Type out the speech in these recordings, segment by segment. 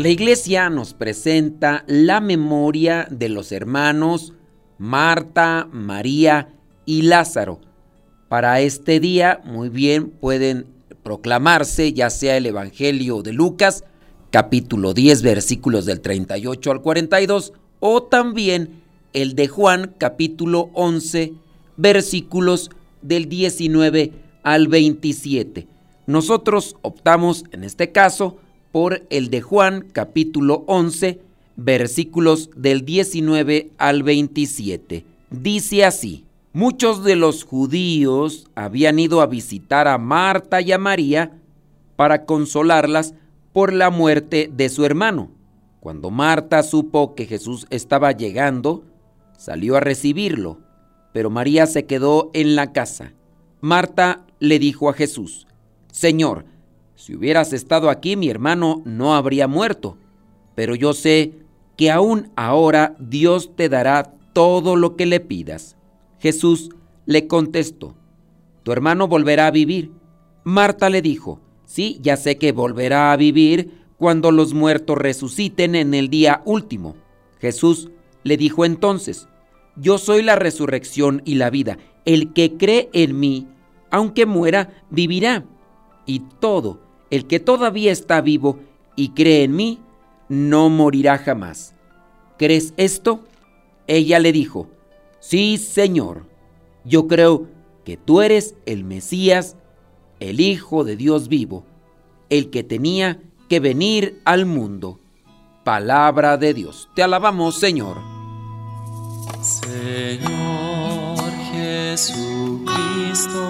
La iglesia nos presenta la memoria de los hermanos Marta, María y Lázaro. Para este día, muy bien, pueden proclamarse ya sea el Evangelio de Lucas, capítulo 10, versículos del 38 al 42, o también el de Juan, capítulo 11, versículos del 19 al 27. Nosotros optamos en este caso por el de Juan capítulo 11 versículos del 19 al 27. Dice así, muchos de los judíos habían ido a visitar a Marta y a María para consolarlas por la muerte de su hermano. Cuando Marta supo que Jesús estaba llegando, salió a recibirlo, pero María se quedó en la casa. Marta le dijo a Jesús, Señor, si hubieras estado aquí mi hermano no habría muerto, pero yo sé que aún ahora Dios te dará todo lo que le pidas. Jesús le contestó, tu hermano volverá a vivir. Marta le dijo, sí, ya sé que volverá a vivir cuando los muertos resuciten en el día último. Jesús le dijo entonces, yo soy la resurrección y la vida. El que cree en mí, aunque muera, vivirá. Y todo el que todavía está vivo y cree en mí, no morirá jamás. ¿Crees esto? Ella le dijo, sí, Señor, yo creo que tú eres el Mesías, el Hijo de Dios vivo, el que tenía que venir al mundo. Palabra de Dios. Te alabamos, Señor. Señor Jesucristo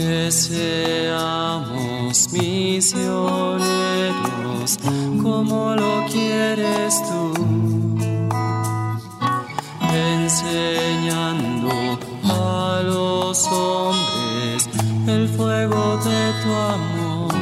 Que seamos misioneros como lo quieres tú, enseñando a los hombres el fuego de tu amor.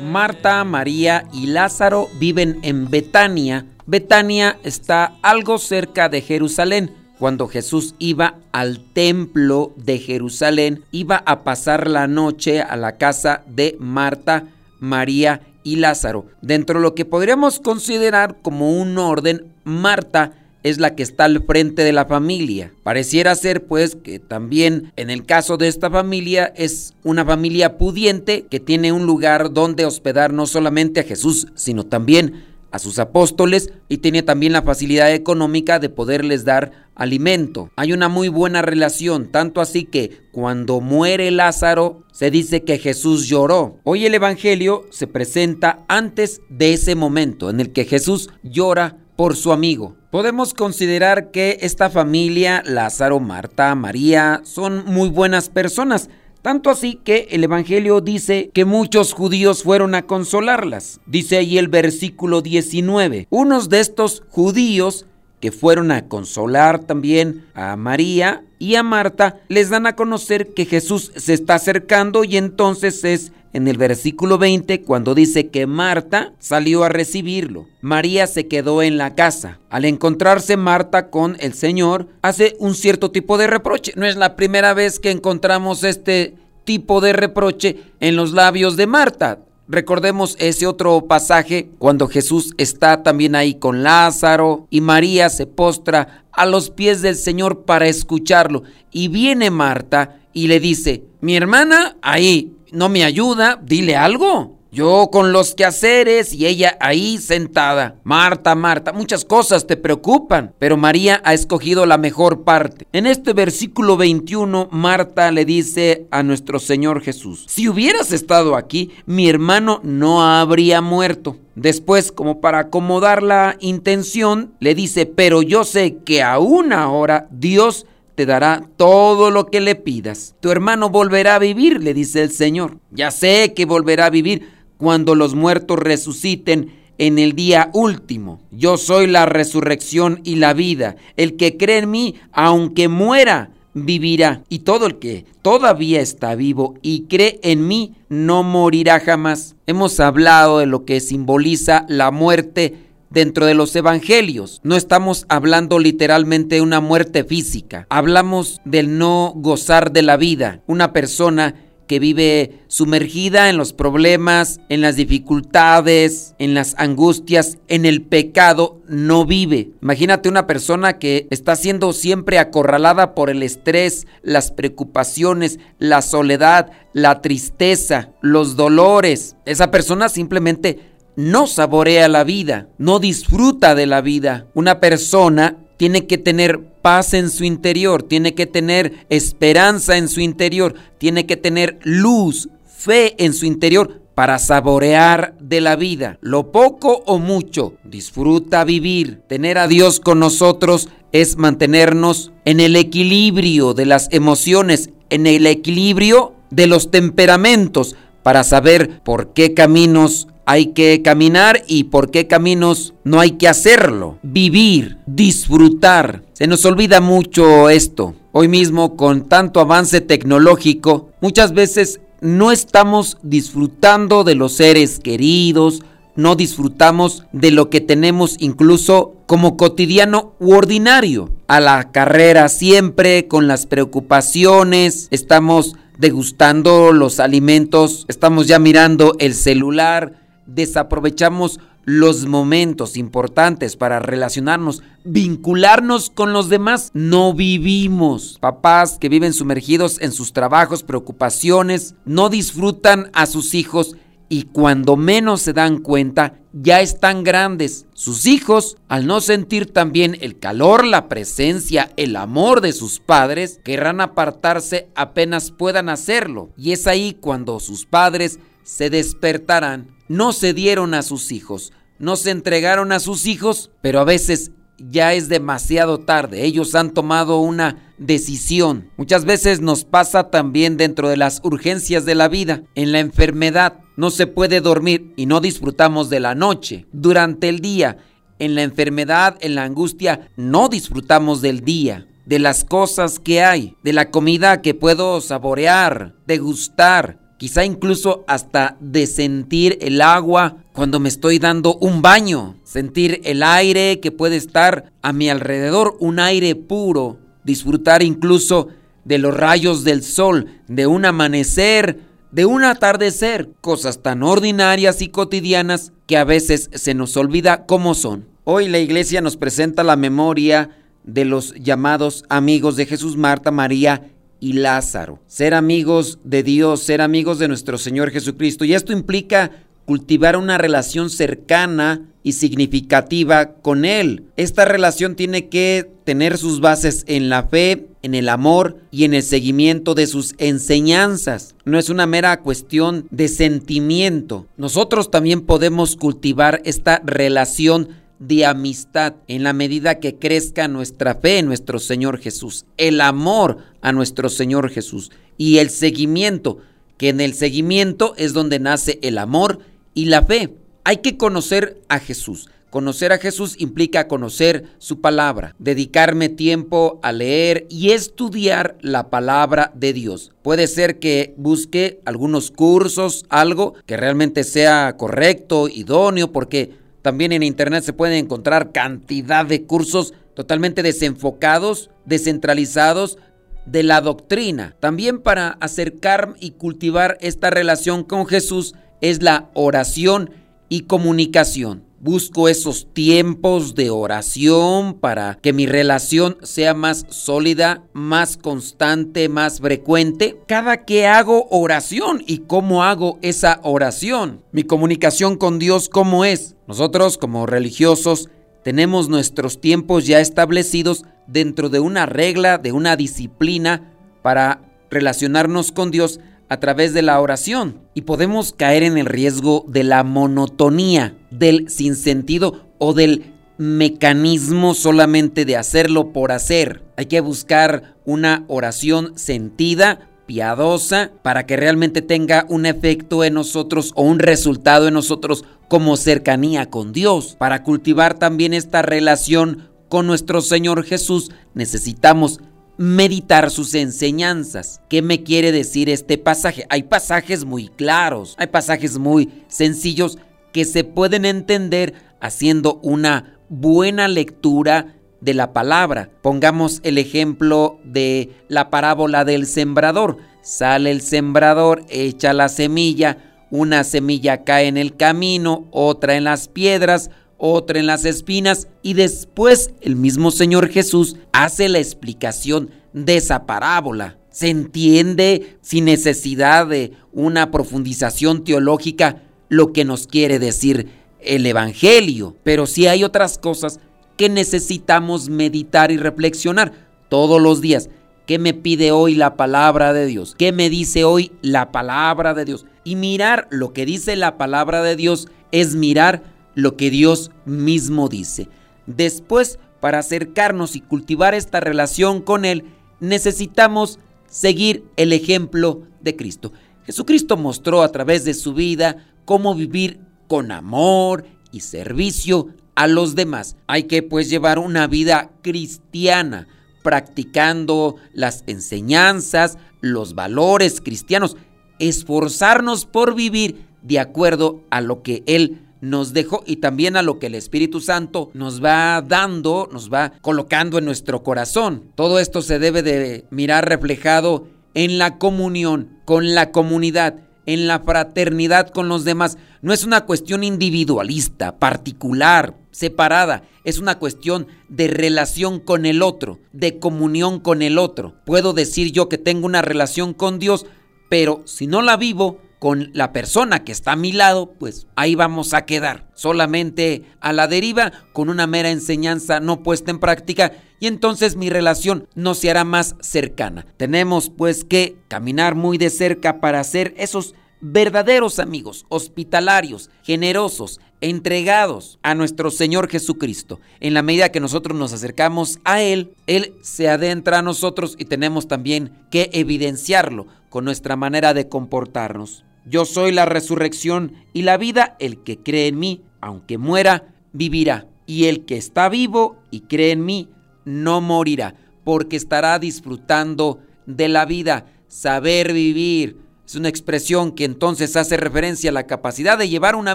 Marta, María y Lázaro viven en Betania. Betania está algo cerca de Jerusalén. Cuando Jesús iba al templo de Jerusalén, iba a pasar la noche a la casa de Marta, María y Lázaro. Dentro de lo que podríamos considerar como un orden, Marta es la que está al frente de la familia. Pareciera ser pues que también en el caso de esta familia es una familia pudiente que tiene un lugar donde hospedar no solamente a Jesús, sino también a sus apóstoles y tiene también la facilidad económica de poderles dar alimento. Hay una muy buena relación, tanto así que cuando muere Lázaro se dice que Jesús lloró. Hoy el Evangelio se presenta antes de ese momento en el que Jesús llora por su amigo. Podemos considerar que esta familia, Lázaro, Marta, María, son muy buenas personas. Tanto así que el Evangelio dice que muchos judíos fueron a consolarlas. Dice ahí el versículo 19. Unos de estos judíos que fueron a consolar también a María y a Marta, les dan a conocer que Jesús se está acercando y entonces es en el versículo 20 cuando dice que Marta salió a recibirlo. María se quedó en la casa. Al encontrarse Marta con el Señor, hace un cierto tipo de reproche. No es la primera vez que encontramos este tipo de reproche en los labios de Marta. Recordemos ese otro pasaje cuando Jesús está también ahí con Lázaro y María se postra a los pies del Señor para escucharlo. Y viene Marta y le dice, mi hermana ahí no me ayuda, dile algo. Yo con los quehaceres y ella ahí sentada. Marta, Marta, muchas cosas te preocupan, pero María ha escogido la mejor parte. En este versículo 21, Marta le dice a nuestro Señor Jesús, si hubieras estado aquí, mi hermano no habría muerto. Después, como para acomodar la intención, le dice, pero yo sé que aún ahora Dios te dará todo lo que le pidas. Tu hermano volverá a vivir, le dice el Señor. Ya sé que volverá a vivir cuando los muertos resuciten en el día último. Yo soy la resurrección y la vida. El que cree en mí, aunque muera, vivirá. Y todo el que todavía está vivo y cree en mí, no morirá jamás. Hemos hablado de lo que simboliza la muerte dentro de los evangelios. No estamos hablando literalmente de una muerte física. Hablamos del no gozar de la vida. Una persona que vive sumergida en los problemas, en las dificultades, en las angustias, en el pecado, no vive. Imagínate una persona que está siendo siempre acorralada por el estrés, las preocupaciones, la soledad, la tristeza, los dolores. Esa persona simplemente no saborea la vida, no disfruta de la vida. Una persona tiene que tener paz en su interior, tiene que tener esperanza en su interior, tiene que tener luz, fe en su interior para saborear de la vida, lo poco o mucho. Disfruta vivir. Tener a Dios con nosotros es mantenernos en el equilibrio de las emociones, en el equilibrio de los temperamentos, para saber por qué caminos hay que caminar y por qué caminos no hay que hacerlo. Vivir, disfrutar. Se nos olvida mucho esto. Hoy mismo con tanto avance tecnológico, muchas veces no estamos disfrutando de los seres queridos, no disfrutamos de lo que tenemos incluso como cotidiano u ordinario. A la carrera siempre, con las preocupaciones, estamos degustando los alimentos, estamos ya mirando el celular, desaprovechamos los momentos importantes para relacionarnos, vincularnos con los demás. No vivimos. Papás que viven sumergidos en sus trabajos, preocupaciones, no disfrutan a sus hijos y cuando menos se dan cuenta, ya están grandes. Sus hijos, al no sentir también el calor, la presencia, el amor de sus padres, querrán apartarse apenas puedan hacerlo. Y es ahí cuando sus padres se despertarán no se dieron a sus hijos, no se entregaron a sus hijos, pero a veces ya es demasiado tarde. Ellos han tomado una decisión. Muchas veces nos pasa también dentro de las urgencias de la vida. En la enfermedad no se puede dormir y no disfrutamos de la noche. Durante el día, en la enfermedad, en la angustia, no disfrutamos del día de las cosas que hay, de la comida que puedo saborear, degustar, quizá incluso hasta de sentir el agua cuando me estoy dando un baño, sentir el aire que puede estar a mi alrededor, un aire puro, disfrutar incluso de los rayos del sol, de un amanecer, de un atardecer, cosas tan ordinarias y cotidianas que a veces se nos olvida cómo son. Hoy la iglesia nos presenta la memoria de los llamados amigos de Jesús, Marta, María y Lázaro. Ser amigos de Dios, ser amigos de nuestro Señor Jesucristo. Y esto implica cultivar una relación cercana y significativa con Él. Esta relación tiene que tener sus bases en la fe, en el amor y en el seguimiento de sus enseñanzas. No es una mera cuestión de sentimiento. Nosotros también podemos cultivar esta relación de amistad en la medida que crezca nuestra fe en nuestro Señor Jesús, el amor a nuestro Señor Jesús y el seguimiento, que en el seguimiento es donde nace el amor y la fe. Hay que conocer a Jesús. Conocer a Jesús implica conocer su palabra, dedicarme tiempo a leer y estudiar la palabra de Dios. Puede ser que busque algunos cursos, algo que realmente sea correcto, idóneo, porque también en Internet se pueden encontrar cantidad de cursos totalmente desenfocados, descentralizados de la doctrina. También para acercar y cultivar esta relación con Jesús es la oración y comunicación. Busco esos tiempos de oración para que mi relación sea más sólida, más constante, más frecuente. Cada que hago oración y cómo hago esa oración. Mi comunicación con Dios, ¿cómo es? Nosotros como religiosos tenemos nuestros tiempos ya establecidos dentro de una regla, de una disciplina para relacionarnos con Dios a través de la oración y podemos caer en el riesgo de la monotonía, del sinsentido o del mecanismo solamente de hacerlo por hacer. Hay que buscar una oración sentida, piadosa, para que realmente tenga un efecto en nosotros o un resultado en nosotros como cercanía con Dios. Para cultivar también esta relación con nuestro Señor Jesús necesitamos meditar sus enseñanzas. ¿Qué me quiere decir este pasaje? Hay pasajes muy claros, hay pasajes muy sencillos que se pueden entender haciendo una buena lectura de la palabra. Pongamos el ejemplo de la parábola del sembrador. Sale el sembrador, echa la semilla, una semilla cae en el camino, otra en las piedras, otra en las espinas y después el mismo Señor Jesús hace la explicación de esa parábola. Se entiende sin necesidad de una profundización teológica lo que nos quiere decir el Evangelio, pero sí hay otras cosas que necesitamos meditar y reflexionar todos los días. ¿Qué me pide hoy la palabra de Dios? ¿Qué me dice hoy la palabra de Dios? Y mirar lo que dice la palabra de Dios es mirar lo que Dios mismo dice. Después, para acercarnos y cultivar esta relación con Él, necesitamos seguir el ejemplo de Cristo. Jesucristo mostró a través de su vida cómo vivir con amor y servicio a los demás. Hay que pues llevar una vida cristiana, practicando las enseñanzas, los valores cristianos, esforzarnos por vivir de acuerdo a lo que Él nos dejó y también a lo que el Espíritu Santo nos va dando, nos va colocando en nuestro corazón. Todo esto se debe de mirar reflejado en la comunión con la comunidad, en la fraternidad con los demás. No es una cuestión individualista, particular, separada. Es una cuestión de relación con el otro, de comunión con el otro. Puedo decir yo que tengo una relación con Dios, pero si no la vivo, con la persona que está a mi lado, pues ahí vamos a quedar, solamente a la deriva, con una mera enseñanza no puesta en práctica, y entonces mi relación no se hará más cercana. Tenemos pues que caminar muy de cerca para ser esos verdaderos amigos, hospitalarios, generosos, entregados a nuestro Señor Jesucristo. En la medida que nosotros nos acercamos a Él, Él se adentra a nosotros y tenemos también que evidenciarlo con nuestra manera de comportarnos. Yo soy la resurrección y la vida, el que cree en mí, aunque muera, vivirá. Y el que está vivo y cree en mí, no morirá, porque estará disfrutando de la vida. Saber vivir es una expresión que entonces hace referencia a la capacidad de llevar una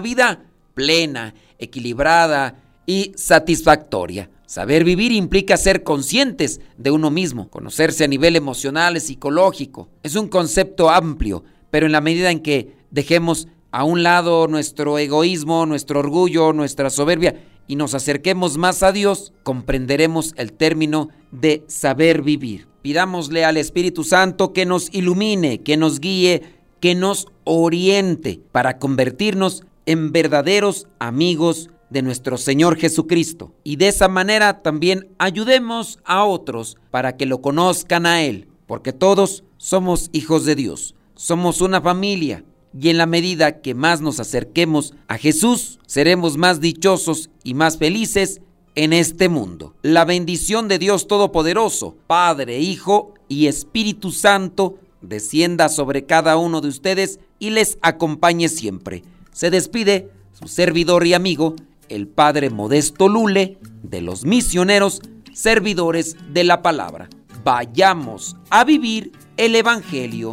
vida plena, equilibrada y satisfactoria. Saber vivir implica ser conscientes de uno mismo, conocerse a nivel emocional y psicológico. Es un concepto amplio pero en la medida en que dejemos a un lado nuestro egoísmo, nuestro orgullo, nuestra soberbia y nos acerquemos más a Dios, comprenderemos el término de saber vivir. Pidámosle al Espíritu Santo que nos ilumine, que nos guíe, que nos oriente para convertirnos en verdaderos amigos de nuestro Señor Jesucristo. Y de esa manera también ayudemos a otros para que lo conozcan a Él, porque todos somos hijos de Dios somos una familia y en la medida que más nos acerquemos a Jesús, seremos más dichosos y más felices en este mundo. La bendición de Dios Todopoderoso, Padre, Hijo y Espíritu Santo, descienda sobre cada uno de ustedes y les acompañe siempre. Se despide su servidor y amigo, el Padre Modesto Lule, de los misioneros, servidores de la palabra. Vayamos a vivir el Evangelio.